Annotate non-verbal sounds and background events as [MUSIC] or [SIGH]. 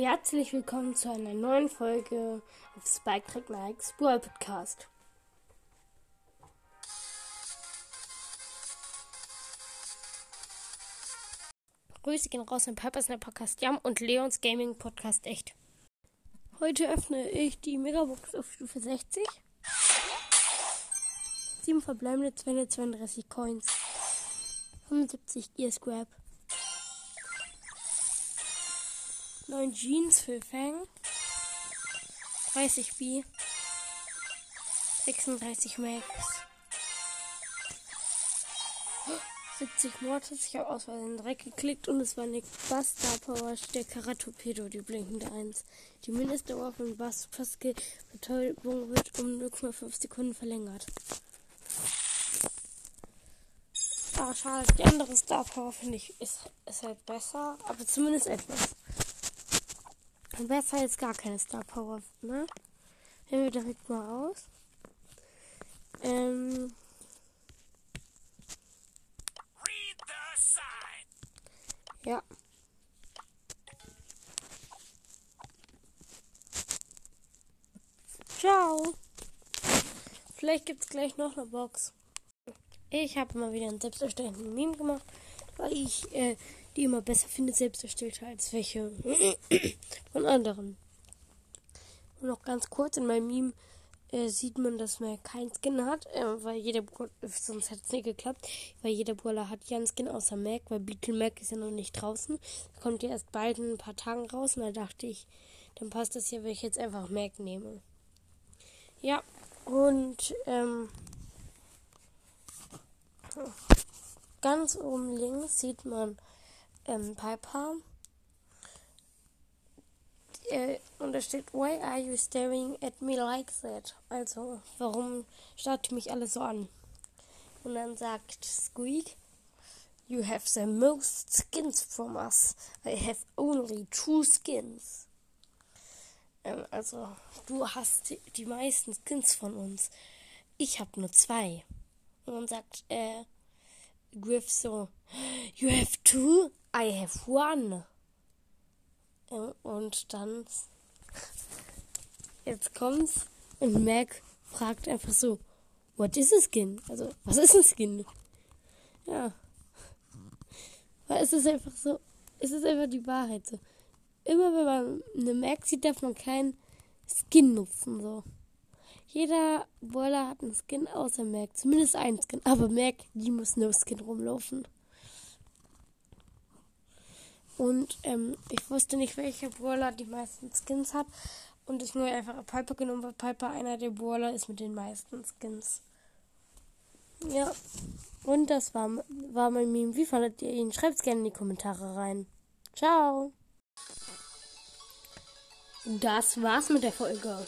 Herzlich willkommen zu einer neuen Folge auf Spike Track Nikes Brawl Podcast. Grüße gehen raus Papa Snap Podcast Jam und Leons Gaming Podcast Echt. Heute öffne ich die Megabox auf Stufe 60. 7 verbleibende 232 Coins. 75 Gear Scrap. 9 Jeans für Fang. 30 B. 36 Max. 70 Mortis. Ich habe aus Versehen Dreck geklickt und es war eine Buster Power der Karatorpedo, die blinkende 1. Die Mindestdauer von Busters Betäubung wird um 0,5 Sekunden verlängert. Ah, schade. Die andere Star Power finde ich ist, ist halt besser, aber zumindest etwas. Besser als gar keine Star Power, ne? Nehmen wir direkt mal aus. Ähm. Ja. Ciao. Vielleicht gibt es gleich noch eine Box. Ich habe mal wieder einen selbst erstellten Meme gemacht, weil ich äh, die immer besser finde, selbst erstellte als welche [COUGHS] von anderen. Und noch ganz kurz, in meinem Meme äh, sieht man, dass man keinen Skin hat, äh, weil jeder sonst hätte es nicht geklappt, weil jeder Brawler hat ja einen Skin außer Mac, weil Beetle Mac ist ja noch nicht draußen. kommt ja erst bald in ein paar Tagen raus und da dachte ich, dann passt das ja, wenn ich jetzt einfach Mac nehme. Ja, und ähm, ganz oben links sieht man ähm, Piper. Äh, und da steht, Why are you staring at me like that? Also, warum starrt ihr mich alle so an? Und dann sagt Squeak, You have the most skins from us. I have only two skins. Ähm, also, du hast die, die meisten Skins von uns. Ich habe nur zwei. Und dann sagt äh, Griff so, You have two? I have one. Und dann, jetzt kommt's und Mac fragt einfach so, what is a skin? Also, was ist ein Skin? Ja. Weil es ist einfach so, es ist einfach die Wahrheit so. Immer wenn man eine Mac sieht, darf man keinen Skin nutzen, so. Jeder Boiler hat einen Skin außer Mac. Zumindest ein Skin. Aber Mac, die muss no Skin rumlaufen. Und ähm, ich wusste nicht, welcher Brawler die meisten Skins hat. Und ich nur einfach Piper genommen, weil Piper einer der Brawler ist mit den meisten Skins. Ja. Und das war, war mein Meme. Wie fandet ihr ihn? Schreibt es gerne in die Kommentare rein. Ciao. Das war's mit der Folge.